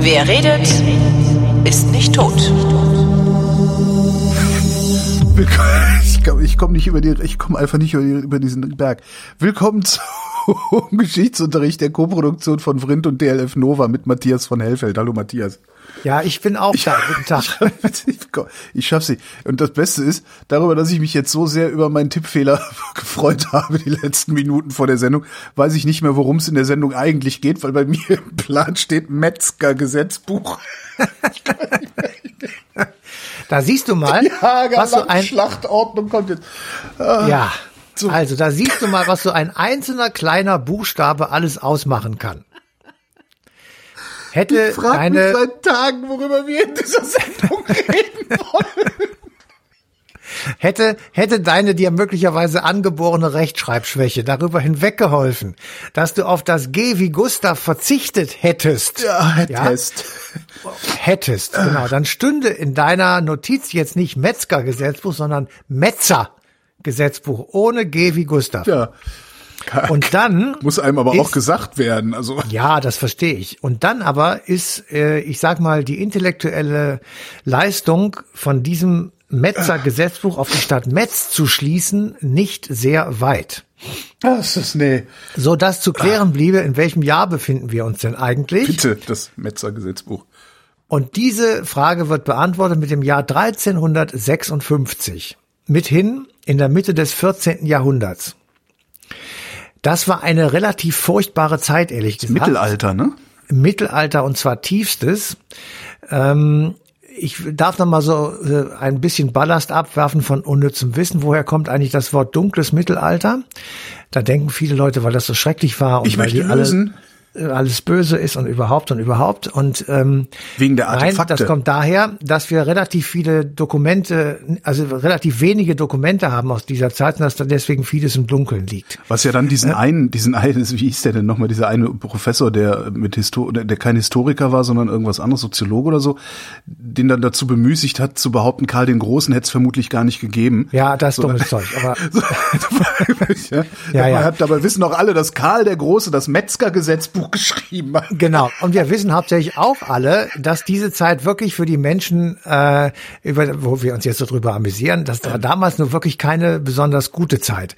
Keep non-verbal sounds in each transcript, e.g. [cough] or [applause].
Wer redet, ist nicht tot. Ich komme ich komm nicht über die, ich komme einfach nicht über, die, über diesen Berg. Willkommen [laughs] zum Geschichtsunterricht der Koproduktion von Vrindt und DLF Nova mit Matthias von Hellfeld. Hallo Matthias. Ja, ich bin auch da. Guten Tag. [laughs] Ich schaff sie. Und das Beste ist, darüber, dass ich mich jetzt so sehr über meinen Tippfehler [laughs] gefreut habe, die letzten Minuten vor der Sendung, weiß ich nicht mehr, worum es in der Sendung eigentlich geht, weil bei mir [laughs] im Plan steht Metzger-Gesetzbuch. Da siehst du mal, Ja, was so ein, Schlachtordnung kommt jetzt. Ah, ja. So. Also, da siehst du mal, was so ein einzelner kleiner Buchstabe alles ausmachen kann. Hätte Ich frage mich deine, seit Tagen, worüber wir in dieser Sendung [laughs] reden wollen. hätte, hätte deine dir möglicherweise angeborene Rechtschreibschwäche darüber hinweggeholfen, dass du auf das G wie Gustav verzichtet hättest. Ja, Herr Ja? Test. Hättest, genau. Dann stünde in deiner Notiz jetzt nicht Metzger-Gesetzbuch, sondern Metzer-Gesetzbuch ohne G wie Gustav. Ja. Und dann Muss einem aber ist- auch gesagt werden. Also Ja, das verstehe ich. Und dann aber ist, äh, ich sag mal, die intellektuelle Leistung von diesem Metzer Gesetzbuch auf die Stadt Metz zu schließen nicht sehr weit. das ist nee. So dass zu klären bliebe, in welchem Jahr befinden wir uns denn eigentlich? Bitte das Metzer-Gesetzbuch. Und diese Frage wird beantwortet mit dem Jahr 1356. Mithin in der Mitte des 14. Jahrhunderts. Das war eine relativ furchtbare Zeit, ehrlich gesagt. Mittelalter, ne? Mittelalter und zwar tiefstes. Ähm, ich darf noch mal so äh, ein bisschen Ballast abwerfen von unnützem Wissen. Woher kommt eigentlich das Wort dunkles Mittelalter? Da denken viele Leute, weil das so schrecklich war und Ich möchte die alle, lösen. äh, alles böse ist und überhaupt und überhaupt. Und ähm, Wegen der Nein, Artefakte. das kommt daher, dass wir relativ viele Dokumente, also relativ wenige Dokumente haben aus dieser Zeit und dass da deswegen vieles im Dunkeln liegt. Was ja dann diesen einen, diesen einen, [laughs] wie hieß der denn nochmal, dieser eine Professor, der mit Histo der, kein Historiker war, sondern irgendwas anderes, Soziologe oder so, den dann dazu bemüßigt hat, zu behaupten, Karl den Großen hätte es vermutlich gar nicht gegeben. Ja, das ist dummes Zeug. Aber [laughs] So, [laughs] ja, Ja, ja. Dabei wissen auch alle, dass Karl der Große das Metzger-Gesetzbuch geschrieben hat. Genau. Und wir wissen hauptsächlich auch alle, dass diese Zeit wirklich für die Menschen, äh, über, wo wir uns jetzt so drüber amüsieren, das war damals nur wirklich keine besonders gute Zeit.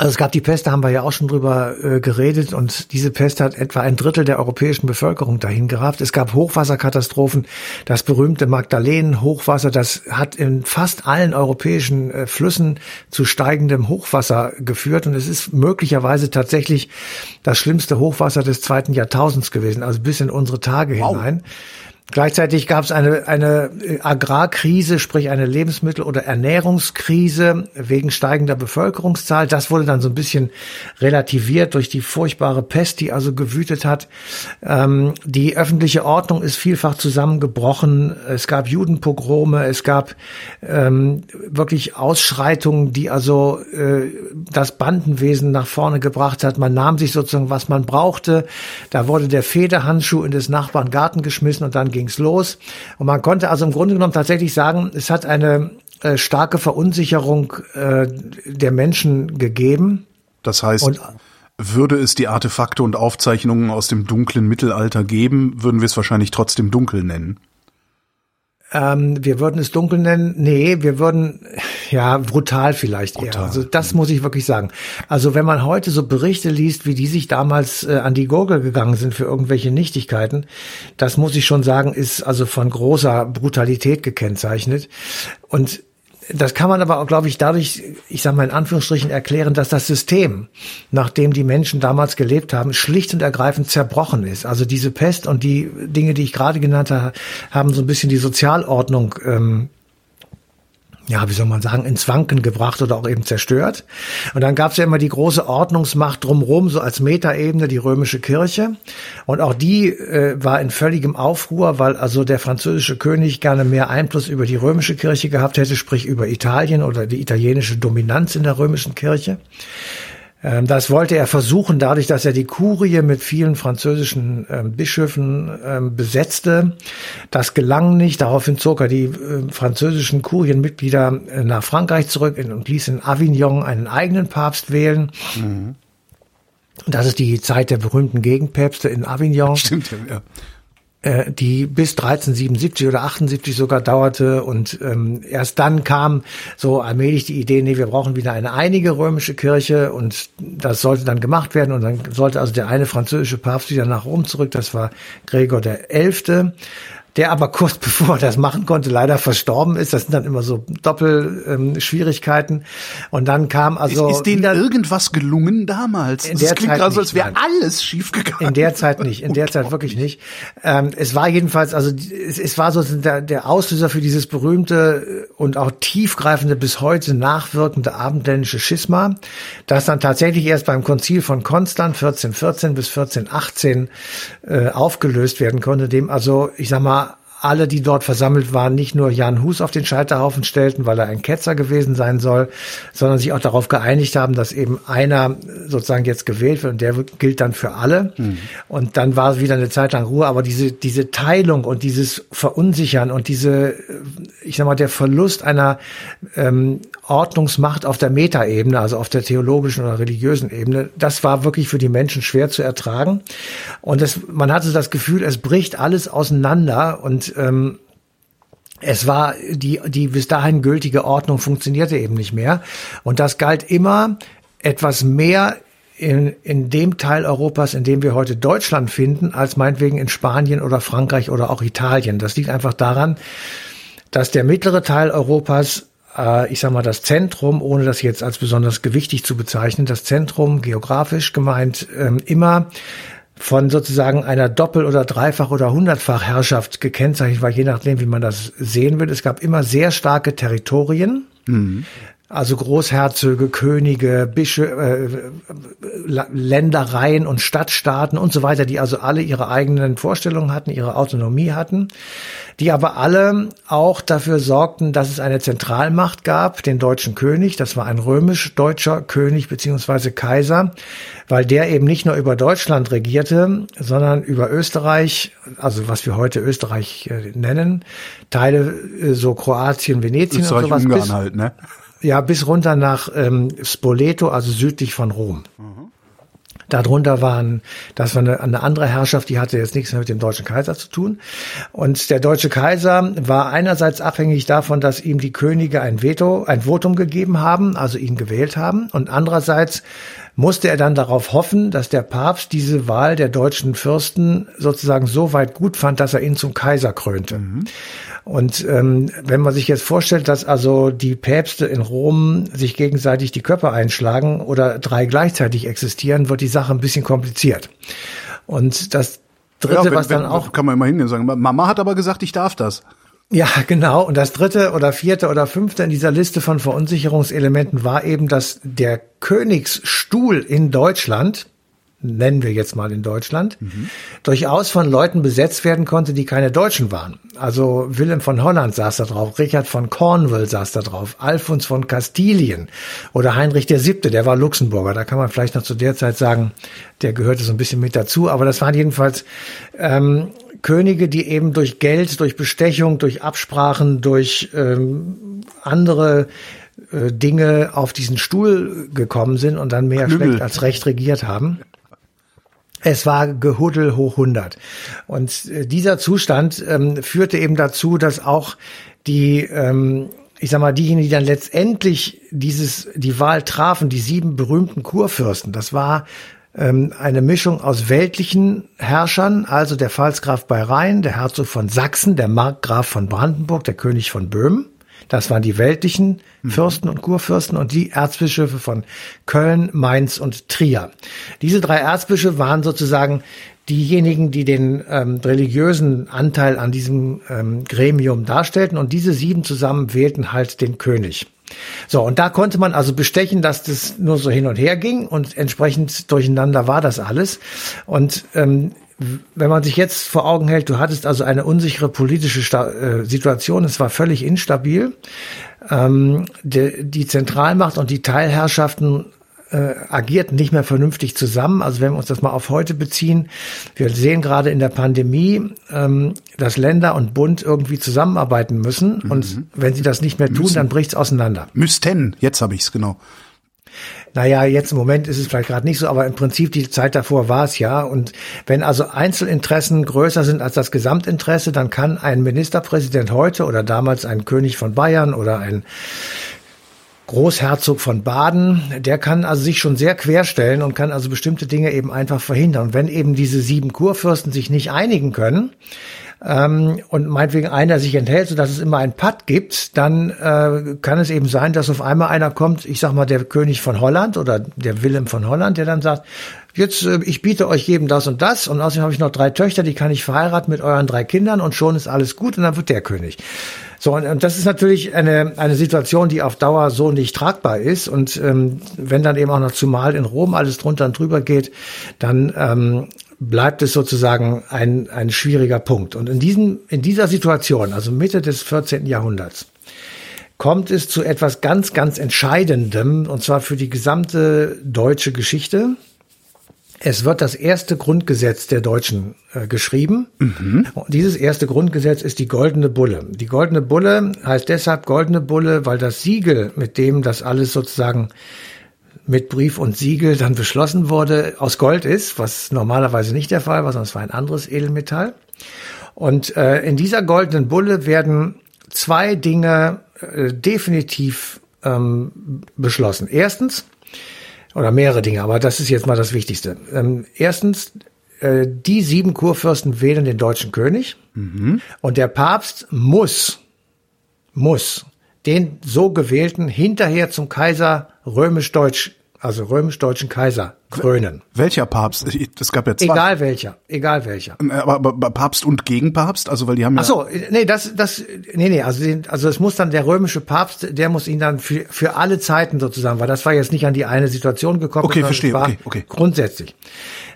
Also es gab die Pest, da haben wir ja auch schon drüber äh, geredet und diese Pest hat etwa ein Drittel der europäischen Bevölkerung dahin gerafft. Es gab Hochwasserkatastrophen, das berühmte Magdalenen-Hochwasser, das hat in fast allen europäischen äh, Flüssen zu steigendem Hochwasser geführt und es ist möglicherweise tatsächlich das schlimmste Hochwasser des zweiten Jahrtausends gewesen, also bis in unsere Tage hinein. Gleichzeitig gab es eine, eine äh, Agrarkrise, sprich eine Lebensmittel- oder Ernährungskrise wegen steigender Bevölkerungszahl. Das wurde dann so ein bisschen relativiert durch die furchtbare Pest, die also gewütet hat. Ähm, die öffentliche Ordnung ist vielfach zusammengebrochen. Es gab Judenpogrome, es gab ähm, wirklich Ausschreitungen, die also äh, das Bandenwesen nach vorne gebracht hat. Man nahm sich sozusagen, was man brauchte. Da wurde der Federhandschuh in des Nachbarn Garten geschmissen und dann ging's los. Und man konnte also im Grunde genommen tatsächlich sagen, es hat eine äh, starke Verunsicherung äh, der Menschen gegeben. Das heißt, Und- würde es die Artefakte und Aufzeichnungen aus dem dunklen Mittelalter geben, würden wir es wahrscheinlich trotzdem dunkel nennen. Ähm, wir würden es dunkel nennen. Nee, wir würden, ja, brutal vielleicht eher. Brutal. Also das muss ich wirklich sagen. Also wenn man heute so Berichte liest, wie die sich damals äh, an die Gurgel gegangen sind für irgendwelche Nichtigkeiten, das muss ich schon sagen, ist also von großer Brutalität gekennzeichnet. Und das kann man aber auch, glaube ich, dadurch, ich sage mal in Anführungsstrichen, erklären, dass das System, nach dem die Menschen damals gelebt haben, schlicht und ergreifend zerbrochen ist. Also diese Pest und die Dinge, die ich gerade genannt habe, haben so ein bisschen die Sozialordnung ähm, ja, wie soll man sagen, ins Wanken gebracht oder auch eben zerstört. Und dann gab es ja immer die große Ordnungsmacht drumherum, so als Metaebene, die römische Kirche. Und auch die äh, war in völligem Aufruhr, weil also der französische König gerne mehr Einfluss über die römische Kirche gehabt hätte, sprich über Italien oder die italienische Dominanz in der römischen Kirche. Ähm, das wollte er versuchen, dadurch, dass er die Kurie mit vielen französischen ähm, Bischöfen ähm, besetzte. Das gelang nicht. Daraufhin zog er die französischen Kurienmitglieder äh, nach Frankreich zurück und ließ in Avignon einen eigenen Papst wählen. Mhm. Das ist die Zeit der berühmten Gegenpäpste in Avignon. [laughs] Stimmt, ja. Äh, die bis 1377 oder 78 sogar dauerte. Und ähm, erst dann kam so allmählich die Idee, nee, wir brauchen wieder eine einige römische Kirche. Und das sollte dann gemacht werden. Und dann sollte also der eine französische Papst wieder nach Rom zurück, das war Gregor der Elfte der aber kurz [laughs] bevor er das machen konnte, leider verstorben ist. Das sind dann immer so Doppelschwierigkeiten. Ähm, und dann kam also. Ist, ist denen da irgendwas gelungen damals? In der das klingt Zeit gerade so, als wäre alles schiefgegangen. In der Zeit nicht, in der [laughs] Zeit wirklich nicht. Ähm, es war jedenfalls, also es, es war so der, der Auslöser für dieses berühmte und auch tiefgreifende bis heute nachwirkende abendländische Schisma, das dann tatsächlich erst beim Konzil von Konstanz 1414 bis 1418 äh, aufgelöst werden konnte, dem also, ich sag mal, alle, die dort versammelt waren, nicht nur Jan Hus auf den Scheiterhaufen stellten, weil er ein Ketzer gewesen sein soll, sondern sich auch darauf geeinigt haben, dass eben einer sozusagen jetzt gewählt wird und der gilt dann für alle. Mhm. Und dann war es wieder eine Zeit lang Ruhe. Aber diese, diese Teilung und dieses Verunsichern und diese, ich sag mal, der Verlust einer ähm, Ordnungsmacht auf der Metaebene, also auf der theologischen oder religiösen Ebene, das war wirklich für die Menschen schwer zu ertragen. Und es, man hatte das Gefühl, es bricht alles auseinander und ähm, es war die, die bis dahin gültige Ordnung funktionierte eben nicht mehr. Und das galt immer etwas mehr in, in dem Teil Europas, in dem wir heute Deutschland finden, als meinetwegen in Spanien oder Frankreich oder auch Italien. Das liegt einfach daran, dass der mittlere Teil Europas äh, ich sag mal, das Zentrum, ohne das jetzt als besonders gewichtig zu bezeichnen, das Zentrum geografisch gemeint ähm, immer von sozusagen einer Doppel- oder Dreifach- oder Hundertfach-Herrschaft gekennzeichnet war, je nachdem, wie man das sehen will. Es gab immer sehr starke Territorien. Mhm. Also Großherzöge, Könige, Bische, äh, Ländereien und Stadtstaaten und so weiter, die also alle ihre eigenen Vorstellungen hatten, ihre Autonomie hatten, die aber alle auch dafür sorgten, dass es eine Zentralmacht gab, den deutschen König, das war ein römisch-deutscher König beziehungsweise Kaiser, weil der eben nicht nur über Deutschland regierte, sondern über Österreich, also was wir heute Österreich äh, nennen, Teile äh, so Kroatien, Venetien Österreich, und sowas. Ungarn bis, halt, ne? Ja, bis runter nach ähm, Spoleto, also südlich von Rom. Mhm. Darunter waren, das war eine, eine, andere Herrschaft, die hatte jetzt nichts mehr mit dem deutschen Kaiser zu tun. Und der deutsche Kaiser war einerseits abhängig davon, dass ihm die Könige ein Veto, ein Votum gegeben haben, also ihn gewählt haben, und andererseits musste er dann darauf hoffen, dass der Papst diese Wahl der deutschen Fürsten sozusagen so weit gut fand, dass er ihn zum Kaiser krönte. Mhm. Und ähm, wenn man sich jetzt vorstellt, dass also die Päpste in Rom sich gegenseitig die Köpfe einschlagen oder drei gleichzeitig existieren, wird die Sache ein bisschen kompliziert. Und das Dritte, ja, wenn, was dann auch kann man immerhin sagen, Mama hat aber gesagt, ich darf das. Ja, genau. Und das dritte oder vierte oder fünfte in dieser Liste von Verunsicherungselementen war eben, dass der Königsstuhl in Deutschland, nennen wir jetzt mal in Deutschland, mhm. durchaus von Leuten besetzt werden konnte, die keine Deutschen waren. Also Wilhelm von Holland saß da drauf, Richard von Cornwall saß da drauf, Alfons von Kastilien oder Heinrich der Siebte, der war Luxemburger. Da kann man vielleicht noch zu der Zeit sagen, der gehörte so ein bisschen mit dazu. Aber das waren jedenfalls ähm, Könige, die eben durch Geld, durch Bestechung, durch Absprachen, durch ähm, andere äh, Dinge auf diesen Stuhl gekommen sind und dann mehr Knüppel. schlecht als recht regiert haben. Es war Gehuddel hoch 100. Und äh, dieser Zustand ähm, führte eben dazu, dass auch die, ähm, ich sag mal, diejenigen, die dann letztendlich dieses, die Wahl trafen, die sieben berühmten Kurfürsten, das war ähm, eine Mischung aus weltlichen Herrschern, also der Pfalzgraf bei Rhein, der Herzog von Sachsen, der Markgraf von Brandenburg, der König von Böhmen. Das waren die weltlichen mhm. Fürsten und Kurfürsten und die Erzbischöfe von Köln, Mainz und Trier. Diese drei Erzbischöfe waren sozusagen diejenigen, die den ähm, religiösen Anteil an diesem ähm, Gremium darstellten und diese sieben zusammen wählten halt den König. So, und da konnte man also bestechen, dass das nur so hin und her ging und entsprechend durcheinander war das alles. Und ähm, wenn man sich jetzt vor Augen hält, du hattest also eine unsichere politische Sta äh, Situation, es war völlig instabil. Ähm, die, die Zentralmacht und die Teilherrschaften äh, agiert nicht mehr vernünftig zusammen. Also wenn wir uns das mal auf heute beziehen, wir sehen gerade in der Pandemie, ähm, dass Länder und Bund irgendwie zusammenarbeiten müssen. Mhm. Und wenn sie das nicht mehr tun, müssen. dann bricht's auseinander. Müssten, jetzt habe ich's genau. Naja, jetzt im Moment ist es vielleicht gerade nicht so, aber im Prinzip die Zeit davor war es ja. Und wenn also Einzelinteressen größer sind als das Gesamtinteresse, dann kann ein Ministerpräsident heute oder damals ein König von Bayern oder ein Großherzog von Baden, der kann also sich schon sehr querstellen und kann also bestimmte Dinge eben einfach verhindern. Und wenn eben diese sieben Kurfürsten sich nicht einigen können, ähm, und meinetwegen einer sich enthält, so dass es immer ein Patt gibt, dann äh, kann es eben sein, dass auf einmal einer kommt, ich sag mal der König von Holland oder der Willem von Holland, der dann sagt, jetzt äh, ich biete euch jedem das und das und außerdem habe ich noch drei Töchter, die kann ich verheiraten mit euren drei Kindern und schon ist alles gut und dann wird der König. So, und, und das ist natürlich eine, eine Situation, die auf Dauer so nicht tragbar ist. Und ähm, wenn dann eben auch noch zumal in Rom alles drunter und drüber geht, dann ähm, bleibt es sozusagen ein, ein schwieriger Punkt. Und in, diesem, in dieser Situation, also Mitte des 14. Jahrhunderts, kommt es zu etwas ganz, ganz Entscheidendem, und zwar für die gesamte deutsche Geschichte. Es wird das erste Grundgesetz der Deutschen äh, geschrieben. Mhm. Und dieses erste Grundgesetz ist die Goldene Bulle. Die Goldene Bulle heißt deshalb Goldene Bulle, weil das Siegel, mit dem das alles sozusagen mit Brief und Siegel dann beschlossen wurde, aus Gold ist, was normalerweise nicht der Fall war, sondern es war ein anderes Edelmetall. Und äh, in dieser goldenen Bulle werden zwei Dinge äh, definitiv ähm, beschlossen. Erstens, oder mehrere Dinge, aber das ist jetzt mal das Wichtigste. Ähm, erstens, äh, die sieben Kurfürsten wählen den deutschen König mhm. und der Papst muss, muss den so gewählten hinterher zum Kaiser römisch-deutsch also römisch-deutschen Kaiser krönen. Welcher Papst? Es gab ja zwei. Egal welcher, egal welcher. Äh, aber, aber Papst und Gegenpapst, also weil die haben ja. Ach so, nee, das, das, nee, nee, also, also es muss dann der römische Papst, der muss ihn dann für für alle Zeiten sozusagen, weil das war jetzt nicht an die eine Situation gekommen. Okay, verstehe. Okay, okay. Grundsätzlich.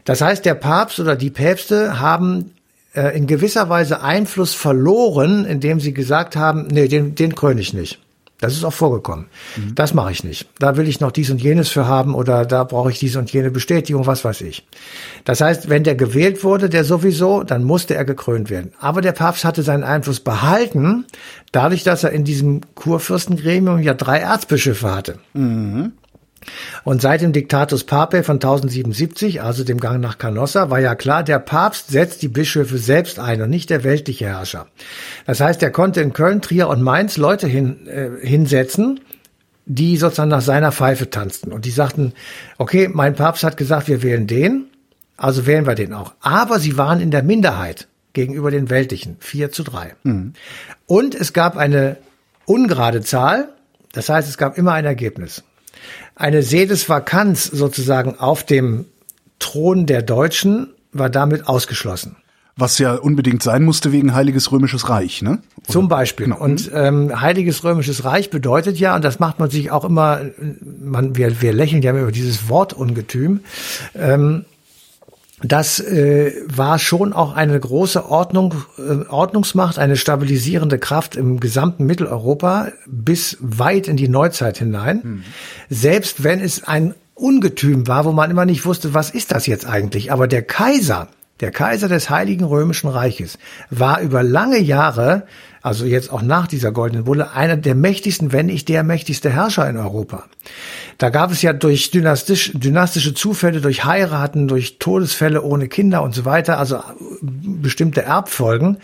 Das heißt, der Papst oder die Päpste haben äh, in gewisser Weise Einfluss verloren, indem sie gesagt haben, nee, den, den kröne ich nicht. Das ist auch vorgekommen. Mhm. Das mache ich nicht. Da will ich noch dies und jenes für haben oder da brauche ich dies und jene Bestätigung, was weiß ich. Das heißt, wenn der gewählt wurde, der sowieso, dann musste er gekrönt werden. Aber der Papst hatte seinen Einfluss behalten, dadurch, dass er in diesem Kurfürstengremium ja drei Erzbischöfe hatte. Mhm. Und seit dem Diktatus Papae von 1077, also dem Gang nach Canossa, war ja klar, der Papst setzt die Bischöfe selbst ein und nicht der weltliche Herrscher. Das heißt, er konnte in Köln, Trier und Mainz Leute hin, äh, hinsetzen, die sozusagen nach seiner Pfeife tanzten. Und die sagten, okay, mein Papst hat gesagt, wir wählen den, also wählen wir den auch. Aber sie waren in der Minderheit gegenüber den Weltlichen, vier zu drei. Mhm. Und es gab eine ungerade Zahl, das heißt, es gab immer ein Ergebnis eine Sedesvakanz sozusagen auf dem Thron der Deutschen war damit ausgeschlossen. Was ja unbedingt sein musste wegen Heiliges Römisches Reich, ne? Oder? Zum Beispiel. Genau. Und ähm, Heiliges Römisches Reich bedeutet ja, und das macht man sich auch immer, man, wir, wir lächeln ja über dieses Wortungetüm, ähm, das äh, war schon auch eine große Ordnung, äh, Ordnungsmacht, eine stabilisierende Kraft im gesamten Mitteleuropa bis weit in die Neuzeit hinein. Mhm. Selbst wenn es ein Ungetüm war, wo man immer nicht wusste, was ist das jetzt eigentlich. Aber der Kaiser, der Kaiser des Heiligen Römischen Reiches, war über lange Jahre also jetzt auch nach dieser goldenen Bulle, einer der mächtigsten, wenn nicht der mächtigste Herrscher in Europa. Da gab es ja durch dynastisch, dynastische Zufälle, durch Heiraten, durch Todesfälle ohne Kinder und so weiter, also bestimmte Erbfolgen,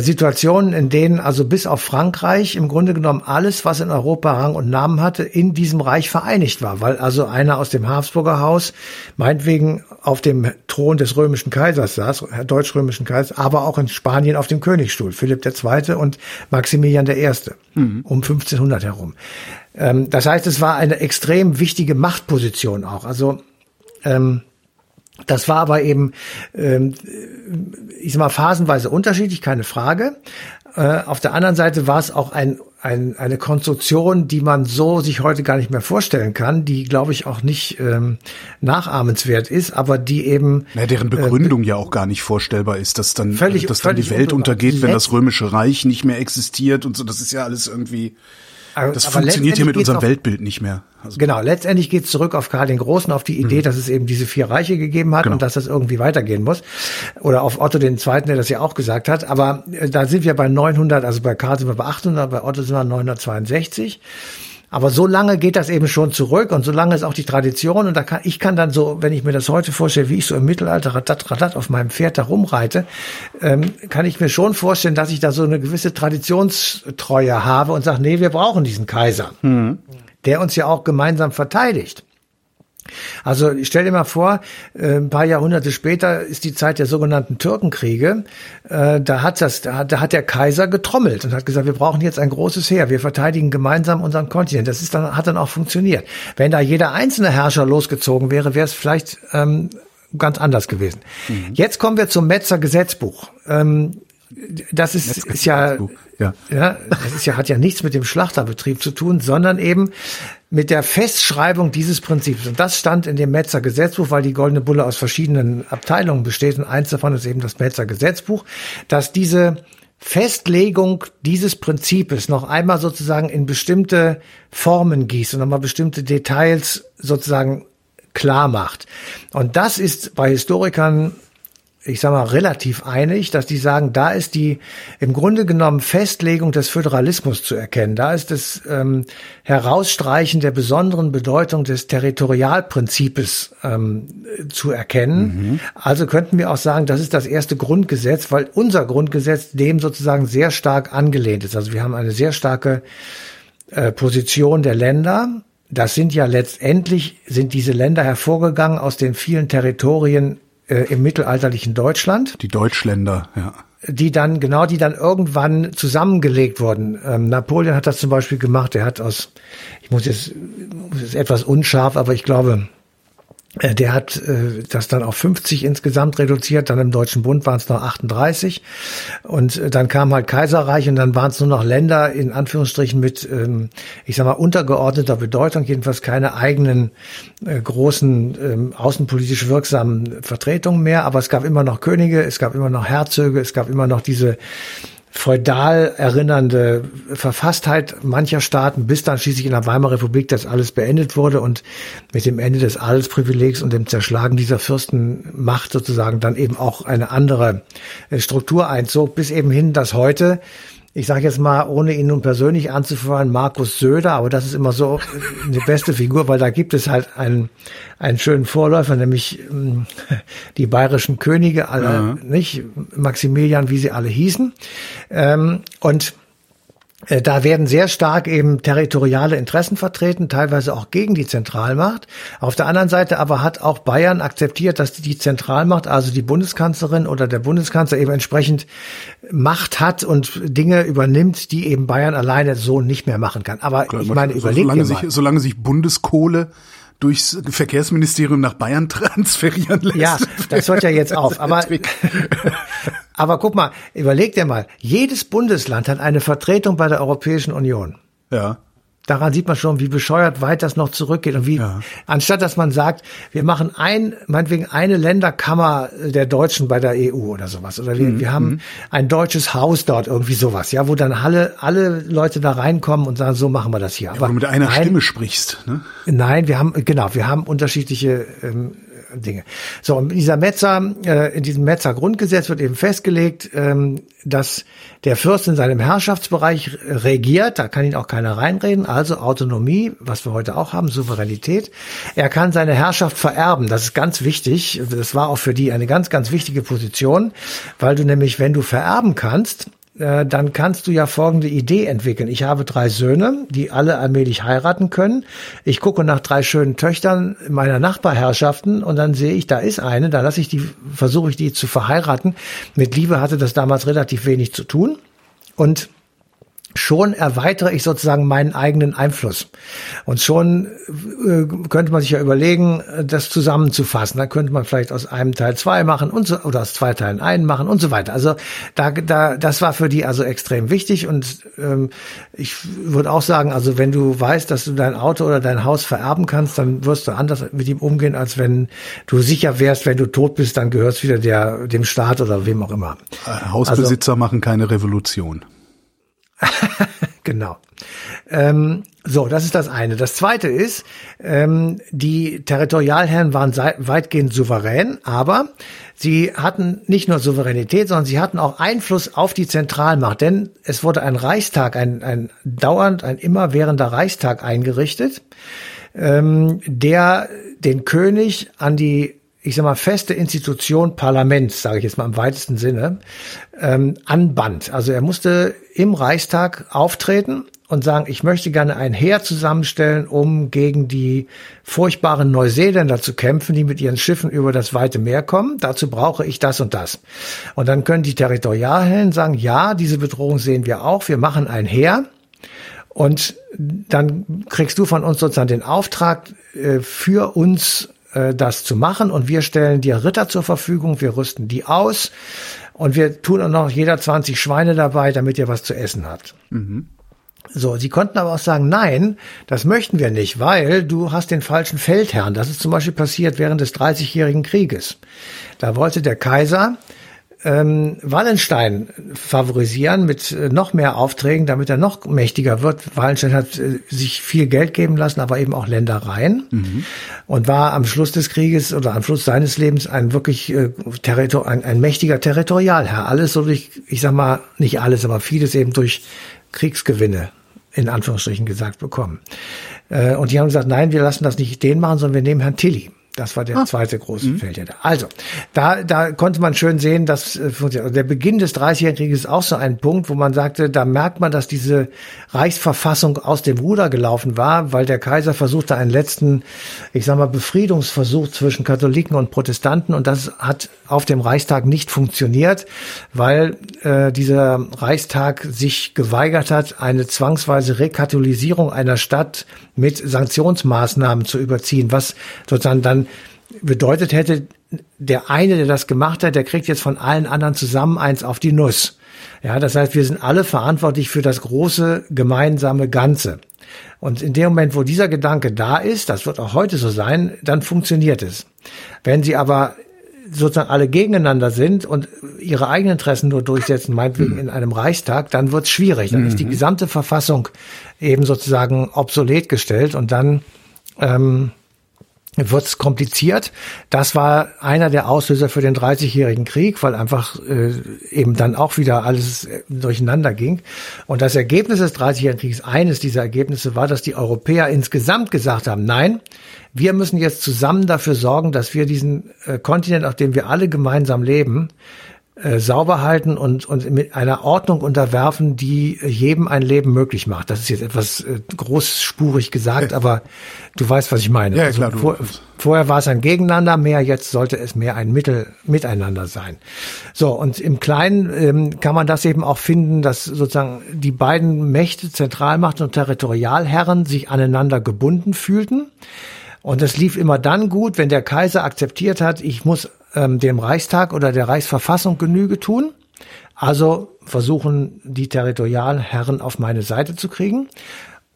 Situationen, in denen also bis auf Frankreich im Grunde genommen alles, was in Europa Rang und Namen hatte, in diesem Reich vereinigt war, weil also einer aus dem Habsburger Haus meinetwegen auf dem Thron des römischen Kaisers saß, deutsch-römischen Kaisers, aber auch in Spanien auf dem Königsstuhl, Philipp II. und Maximilian I. Mhm. um 1500 herum. Ähm, das heißt, es war eine extrem wichtige Machtposition auch. Also ähm, das war aber eben, ähm, ich sag mal, phasenweise unterschiedlich, keine Frage. Äh, auf der anderen Seite war es auch ein, ein, eine Konstruktion, die man so sich heute gar nicht mehr vorstellen kann, die, glaube ich, auch nicht ähm, nachahmenswert ist, aber die eben. Na, deren äh, Begründung äh, ja auch gar nicht vorstellbar ist, dass dann, völlig, dass dann die Welt untergeht, wenn das Römische Reich nicht mehr existiert und so. Das ist ja alles irgendwie. Das funktioniert hier mit unserem Weltbild nicht mehr. Also genau, letztendlich geht es zurück auf Karl den Großen, auf die Idee, mhm. dass es eben diese vier Reiche gegeben hat genau. und dass das irgendwie weitergehen muss. Oder auf Otto den Zweiten, der das ja auch gesagt hat. Aber äh, da sind wir bei 900, also bei Karl sind wir bei 800, bei Otto sind wir 962. Aber so lange geht das eben schon zurück und so lange ist auch die Tradition und da kann, ich kann dann so, wenn ich mir das heute vorstelle, wie ich so im Mittelalter ratat, ratat auf meinem Pferd da rumreite, ähm, kann ich mir schon vorstellen, dass ich da so eine gewisse Traditionstreue habe und sage, nee, wir brauchen diesen Kaiser, mhm. der uns ja auch gemeinsam verteidigt. Also ich stell dir mal vor, äh, ein paar Jahrhunderte später ist die Zeit der sogenannten Türkenkriege. Äh, da hat das, da, hat der Kaiser getrommelt und hat gesagt, wir brauchen jetzt ein großes Heer, wir verteidigen gemeinsam unseren Kontinent. Das ist dann, hat dann auch funktioniert. Wenn da jeder einzelne Herrscher losgezogen wäre, wäre es vielleicht ähm, ganz anders gewesen. Mhm. Jetzt kommen wir zum Metzer Gesetzbuch. Ähm, das ist, ist ja, ja, ja, das ist ja, hat ja nichts mit dem Schlachterbetrieb zu tun, sondern eben mit der Festschreibung dieses Prinzips. Und das stand in dem Metzer Gesetzbuch, weil die Goldene Bulle aus verschiedenen Abteilungen besteht. Und eins davon ist eben das Metzer Gesetzbuch, dass diese Festlegung dieses Prinzips noch einmal sozusagen in bestimmte Formen gießt und nochmal bestimmte Details sozusagen klar macht. Und das ist bei Historikern ich sag mal, relativ einig, dass die sagen, da ist die im Grunde genommen Festlegung des Föderalismus zu erkennen. Da ist das ähm, Herausstreichen der besonderen Bedeutung des Territorialprinzips ähm, zu erkennen. Mhm. Also könnten wir auch sagen, das ist das erste Grundgesetz, weil unser Grundgesetz dem sozusagen sehr stark angelehnt ist. Also wir haben eine sehr starke äh, Position der Länder. Das sind ja letztendlich, sind diese Länder hervorgegangen aus den vielen Territorien äh, im mittelalterlichen Deutschland. Die Deutschländer, ja. Die dann, genau, die dann irgendwann zusammengelegt wurden. Ähm, Napoleon hat das zum Beispiel gemacht. Er hat aus, ich muss jetzt, jetzt etwas unscharf, aber ich glaube, der hat äh, das dann auf 50 insgesamt reduziert, dann im Deutschen Bund waren es noch 38 und äh, dann kam halt Kaiserreich und dann waren es nur noch Länder in Anführungsstrichen mit, ähm, ich sag mal, untergeordneter Bedeutung, jedenfalls keine eigenen äh, großen ähm, außenpolitisch wirksamen Vertretungen mehr, aber es gab immer noch Könige, es gab immer noch Herzöge, es gab immer noch diese feudal erinnernde Verfasstheit mancher Staaten, bis dann schließlich in der Weimarer Republik das alles beendet wurde und mit dem Ende des Adelsprivilegs und dem Zerschlagen dieser Fürstenmacht sozusagen dann eben auch eine andere äh, Struktur einzog, bis eben hin, dass heute ich sage jetzt mal, ohne ihn nun persönlich anzuführen, Markus Söder, aber das ist immer so eine beste Figur, weil da gibt es halt einen, einen schönen Vorläufer, nämlich ähm, die bayerischen Könige, alle, ja. nicht Maximilian, wie sie alle hießen. Ähm, und da werden sehr stark eben territoriale Interessen vertreten, teilweise auch gegen die Zentralmacht. Auf der anderen Seite aber hat auch Bayern akzeptiert, dass die Zentralmacht, also die Bundeskanzlerin oder der Bundeskanzler eben entsprechend Macht hat und Dinge übernimmt, die eben Bayern alleine so nicht mehr machen kann. Aber Klar, ich meine, überlegt solange sich, solange sich Bundeskohle durchs Verkehrsministerium nach Bayern [laughs] transferieren lässt. Ja, das hört ja jetzt auf. [laughs] Aber, [laughs] aber guck mal, überleg dir mal, jedes Bundesland hat eine Vertretung bei der Europäischen Union. Ja. Daran sieht man schon, wie bescheuert weit das noch zurückgeht und wie, ja. anstatt dass man sagt, wir machen ein, meinetwegen eine Länderkammer der Deutschen bei der EU oder sowas, oder wir, mhm. wir haben mhm. ein deutsches Haus dort, irgendwie sowas, ja, wo dann alle, alle Leute da reinkommen und sagen, so machen wir das hier. Aber ja, wo du mit einer nein, Stimme sprichst, ne? Nein, wir haben, genau, wir haben unterschiedliche, ähm, Dinge. So, und dieser Metzer, äh, in diesem Metzer Grundgesetz wird eben festgelegt, ähm, dass der Fürst in seinem Herrschaftsbereich regiert, da kann ihn auch keiner reinreden, also Autonomie, was wir heute auch haben, Souveränität. Er kann seine Herrschaft vererben, das ist ganz wichtig. Das war auch für die eine ganz, ganz wichtige Position, weil du nämlich, wenn du vererben kannst, äh, dann kannst du ja folgende Idee entwickeln. Ich habe drei Söhne, die alle allmählich heiraten können. Ich gucke nach drei schönen Töchtern meiner Nachbarherrschaften und dann sehe ich, da ist eine, da lasse ich die, versuche ich die zu verheiraten. Mit Liebe hatte das damals relativ wenig zu tun. Und schon erweitere ich sozusagen meinen eigenen Einfluss. Und schon äh, könnte man sich ja überlegen, das zusammenzufassen. Dann könnte man vielleicht aus einem Teil zwei machen und so, oder aus zwei Teilen einen machen und so weiter. Also da, da, das war für die also extrem wichtig. Und ähm, ich würde auch sagen, also wenn du weißt, dass du dein Auto oder dein Haus vererben kannst, dann wirst du anders mit ihm umgehen, als wenn du sicher wärst, wenn du tot bist, dann gehörst wieder der, dem Staat oder wem auch immer. Hausbesitzer also, machen keine Revolution. [laughs] Genau. Ähm, so, das ist das eine. Das zweite ist, ähm, die Territorialherren waren weitgehend souverän, aber sie hatten nicht nur Souveränität, sondern sie hatten auch Einfluss auf die Zentralmacht, denn es wurde ein Reichstag, ein, ein dauernd, ein immerwährender Reichstag eingerichtet, ähm, der den König an die ich sag mal, feste Institution Parlaments, sage ich jetzt mal im weitesten Sinne, ähm, anband. Also er musste im Reichstag auftreten und sagen, ich möchte gerne ein Heer zusammenstellen, um gegen die furchtbaren Neuseeländer zu kämpfen, die mit ihren Schiffen über das weite Meer kommen. Dazu brauche ich das und das. Und dann können die Territorialhelden sagen, ja, diese Bedrohung sehen wir auch, wir machen ein Heer. Und dann kriegst du von uns sozusagen den Auftrag, äh, für uns äh, das zu machen und wir stellen dir Ritter zur Verfügung, wir rüsten die aus und wir tun auch noch jeder 20 Schweine dabei, damit ihr was zu essen habt. Mhm. So, sie konnten aber auch sagen, nein, das möchten wir nicht, weil du hast den falschen Feldherrn. Das ist zum Beispiel passiert während des Dreißigjährigen Krieges. Da wollte der Kaiser ähm, Wallenstein favorisieren mit äh, noch mehr Aufträgen, damit er noch mächtiger wird. Wallenstein hat äh, sich viel Geld geben lassen, aber eben auch Ländereien mhm. und war am Schluss des Krieges oder am Schluss seines Lebens ein wirklich äh, Territor ein, ein mächtiger Territorialherr. Alles so durch, ich sag mal, nicht alles, aber vieles eben durch Kriegsgewinne in Anführungsstrichen gesagt bekommen. Äh, und die haben gesagt, nein, wir lassen das nicht den machen, sondern wir nehmen Herrn Tilly. Das war der ah. zweite große mhm. Feldjäger. Also, da, da konnte man schön sehen, dass äh, der Beginn des Dreißigjährigen Krieges ist auch so ein Punkt, wo man sagte, da merkt man, dass diese Reichsverfassung aus dem Ruder gelaufen war, weil der Kaiser versuchte einen letzten, ich sag mal, Befriedungsversuch zwischen Katholiken und Protestanten und das hat auf dem Reichstag nicht funktioniert, weil äh, dieser Reichstag sich geweigert hat, eine zwangsweise Rekatholisierung einer Stadt mit Sanktionsmaßnahmen zu überziehen, was sozusagen dann bedeutet hätte, der eine, der das gemacht hat, der kriegt jetzt von allen anderen zusammen eins auf die Nuss. Ja, das heißt, wir sind alle verantwortlich für das große gemeinsame Ganze. Und in dem Moment, wo dieser Gedanke da ist, das wird auch heute so sein, dann funktioniert es. Wenn Sie aber sozusagen alle gegeneinander sind und ihre eigenen Interessen nur durchsetzen, meinetwegen in einem Reichstag, dann wird es schwierig. Dann ist die mhm. gesamte Verfassung eben sozusagen obsolet gestellt und dann ähm, wird es kompliziert. Das war einer der Auslöser für den 30-jährigen Krieg, weil einfach äh, eben dann auch wieder alles äh, durcheinander ging. Und das Ergebnis des 30-jährigen Kriegs, eines dieser Ergebnisse war, dass die Europäer insgesamt gesagt haben, nein, wir müssen jetzt zusammen dafür sorgen, dass wir diesen äh, Kontinent, auf dem wir alle gemeinsam leben, äh, sauber halten und, und mit einer Ordnung unterwerfen, die jedem ein Leben möglich macht. Das ist jetzt etwas äh, großspurig gesagt, ja. aber du weißt, was ich meine. Ja, also klar, vor, vorher war es ein Gegeneinander mehr, jetzt sollte es mehr ein Mittel miteinander sein. So, und im Kleinen ähm, kann man das eben auch finden, dass sozusagen die beiden Mächte, Zentralmacht und Territorialherren, sich aneinander gebunden fühlten. Und es lief immer dann gut, wenn der Kaiser akzeptiert hat, ich muss ähm, dem Reichstag oder der Reichsverfassung Genüge tun. Also versuchen die Territorialherren auf meine Seite zu kriegen.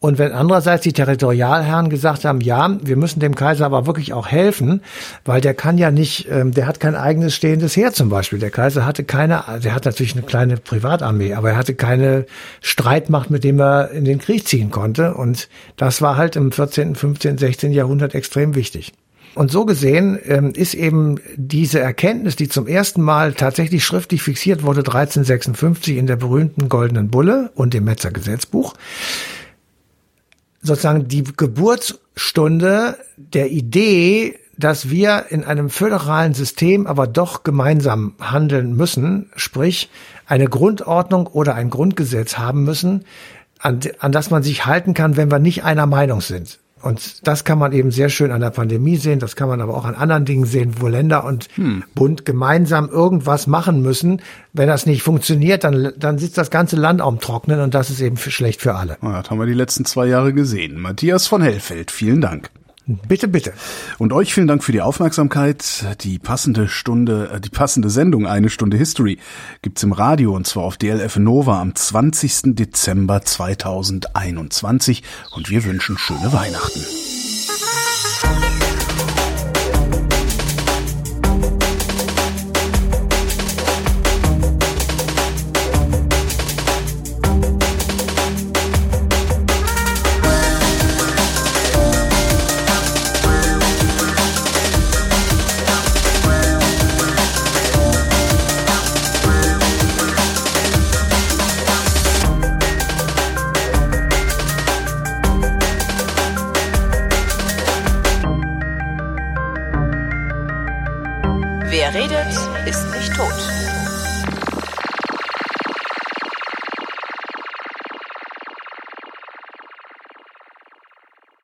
Und wenn andererseits die Territorialherren gesagt haben, ja, wir müssen dem Kaiser aber wirklich auch helfen, weil der kann ja nicht, ähm, der hat kein eigenes stehendes Heer zum Beispiel. Der Kaiser hatte keine, der hat natürlich eine kleine Privatarmee, aber er hatte keine Streitmacht, mit dem er in den Krieg ziehen konnte. Und das war halt im 14., 15., 16. Jahrhundert extrem wichtig. Und so gesehen ähm, ist eben diese Erkenntnis, die zum ersten Mal tatsächlich schriftlich fixiert wurde, 1356 in der berühmten Goldenen Bulle und dem Metzer Gesetzbuch, sozusagen die Geburtsstunde der Idee, dass wir in einem föderalen System aber doch gemeinsam handeln müssen, sprich eine Grundordnung oder ein Grundgesetz haben müssen, an, an das man sich halten kann, wenn wir nicht einer Meinung sind. Und das kann man eben sehr schön an der Pandemie sehen, das kann man aber auch an anderen Dingen sehen, wo Länder und hm. Bund gemeinsam irgendwas machen müssen. Wenn das nicht funktioniert, dann, dann sitzt das ganze Land am Trocknen und das ist eben für, schlecht für alle. Ja, das haben wir die letzten zwei Jahre gesehen. Matthias von Hellfeld, vielen Dank. Bitte, bitte. Und euch vielen Dank für die Aufmerksamkeit. Die passende Stunde, äh, die passende Sendung Eine Stunde History gibt's im Radio und zwar auf DLF Nova am 20. Dezember 2021 und wir wünschen schöne Weihnachten.